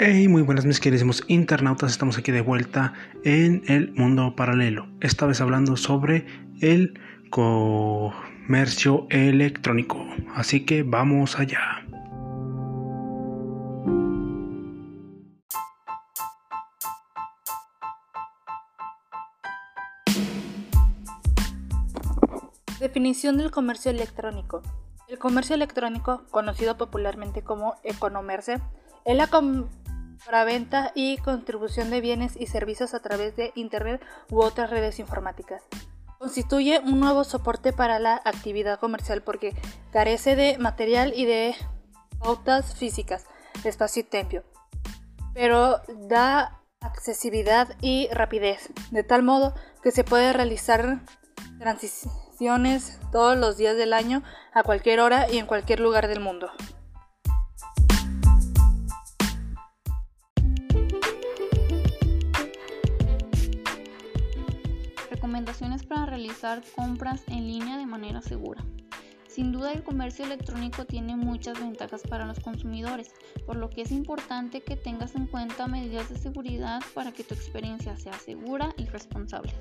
Hey, muy buenas mis queridos internautas, estamos aquí de vuelta en el mundo paralelo, esta vez hablando sobre el comercio electrónico, así que vamos allá. Definición del comercio electrónico. El comercio electrónico, conocido popularmente como economerce, es la venta y contribución de bienes y servicios a través de Internet u otras redes informáticas. Constituye un nuevo soporte para la actividad comercial porque carece de material y de pautas físicas, espacio y tiempo, pero da accesibilidad y rapidez, de tal modo que se puede realizar transiciones todos los días del año, a cualquier hora y en cualquier lugar del mundo. Recomendaciones para realizar compras en línea de manera segura. Sin duda el comercio electrónico tiene muchas ventajas para los consumidores, por lo que es importante que tengas en cuenta medidas de seguridad para que tu experiencia sea segura y responsable.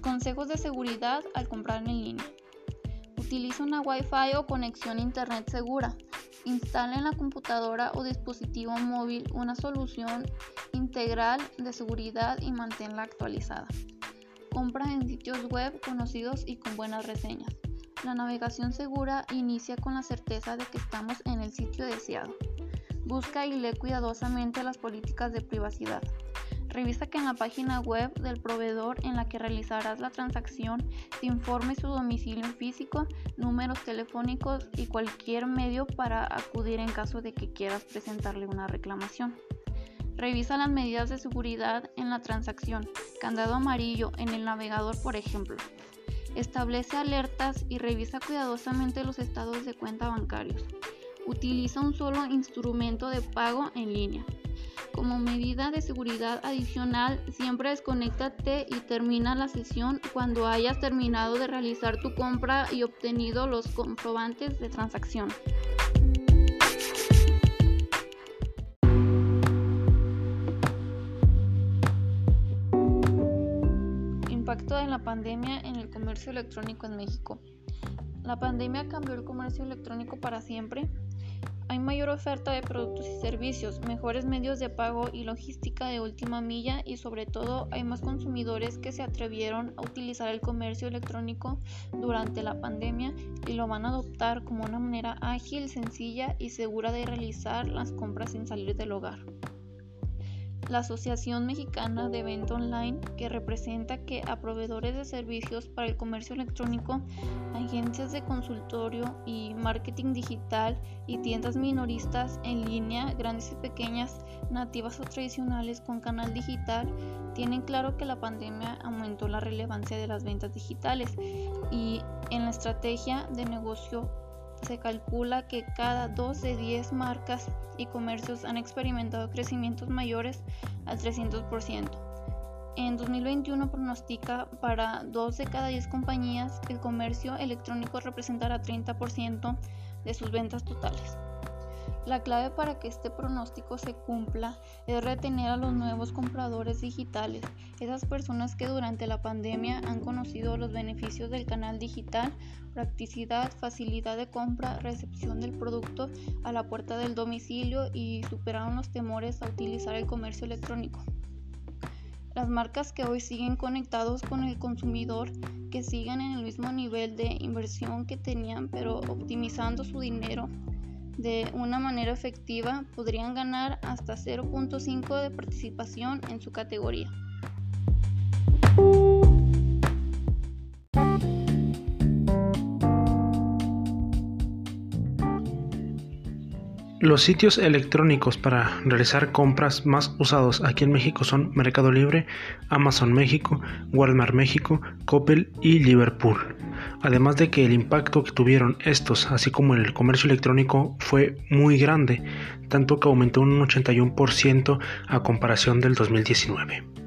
Consejos de seguridad al comprar en línea. Utiliza una Wi-Fi o conexión a Internet segura. Instala en la computadora o dispositivo móvil una solución integral de seguridad y manténla actualizada. Compra en sitios web conocidos y con buenas reseñas. La navegación segura inicia con la certeza de que estamos en el sitio deseado. Busca y lee cuidadosamente las políticas de privacidad. Revisa que en la página web del proveedor en la que realizarás la transacción te informe su domicilio físico, números telefónicos y cualquier medio para acudir en caso de que quieras presentarle una reclamación. Revisa las medidas de seguridad en la transacción, candado amarillo en el navegador por ejemplo. Establece alertas y revisa cuidadosamente los estados de cuenta bancarios. Utiliza un solo instrumento de pago en línea. Como medida de seguridad adicional, siempre desconéctate y termina la sesión cuando hayas terminado de realizar tu compra y obtenido los comprobantes de transacción. Impacto la pandemia en el comercio electrónico en México. La pandemia cambió el comercio electrónico para siempre. Hay mayor oferta de productos y servicios, mejores medios de pago y logística de última milla y sobre todo hay más consumidores que se atrevieron a utilizar el comercio electrónico durante la pandemia y lo van a adoptar como una manera ágil, sencilla y segura de realizar las compras sin salir del hogar la Asociación Mexicana de Venta Online, que representa que a proveedores de servicios para el comercio electrónico, agencias de consultorio y marketing digital y tiendas minoristas en línea, grandes y pequeñas, nativas o tradicionales con canal digital, tienen claro que la pandemia aumentó la relevancia de las ventas digitales y en la estrategia de negocio se calcula que cada 2 de 10 marcas y comercios han experimentado crecimientos mayores al 300%. En 2021 pronostica para 2 de cada 10 compañías el comercio electrónico representará 30% de sus ventas totales. La clave para que este pronóstico se cumpla es retener a los nuevos compradores digitales, esas personas que durante la pandemia han conocido los beneficios del canal digital, practicidad, facilidad de compra, recepción del producto a la puerta del domicilio y superaron los temores a utilizar el comercio electrónico. Las marcas que hoy siguen conectados con el consumidor, que siguen en el mismo nivel de inversión que tenían, pero optimizando su dinero de una manera efectiva podrían ganar hasta 0.5 de participación en su categoría. Los sitios electrónicos para realizar compras más usados aquí en México son Mercado Libre, Amazon México, Walmart México, Coppel y Liverpool. Además de que el impacto que tuvieron estos, así como el comercio electrónico, fue muy grande, tanto que aumentó un 81% a comparación del 2019.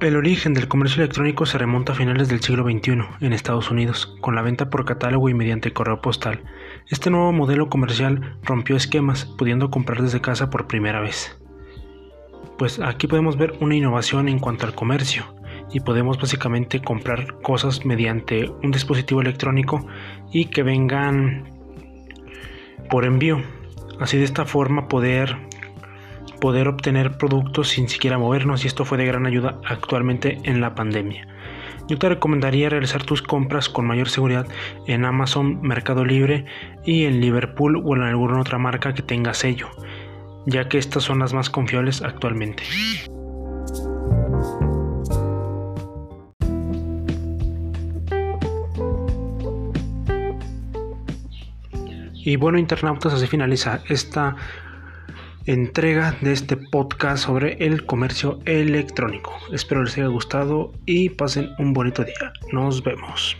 El origen del comercio electrónico se remonta a finales del siglo XXI en Estados Unidos, con la venta por catálogo y mediante correo postal. Este nuevo modelo comercial rompió esquemas, pudiendo comprar desde casa por primera vez. Pues aquí podemos ver una innovación en cuanto al comercio y podemos básicamente comprar cosas mediante un dispositivo electrónico y que vengan por envío. Así de esta forma poder poder obtener productos sin siquiera movernos y esto fue de gran ayuda actualmente en la pandemia. Yo te recomendaría realizar tus compras con mayor seguridad en Amazon, Mercado Libre y en Liverpool o en alguna otra marca que tenga sello, ya que estas son las más confiables actualmente. Y bueno, internautas, así finaliza esta entrega de este podcast sobre el comercio electrónico. Espero les haya gustado y pasen un bonito día. Nos vemos.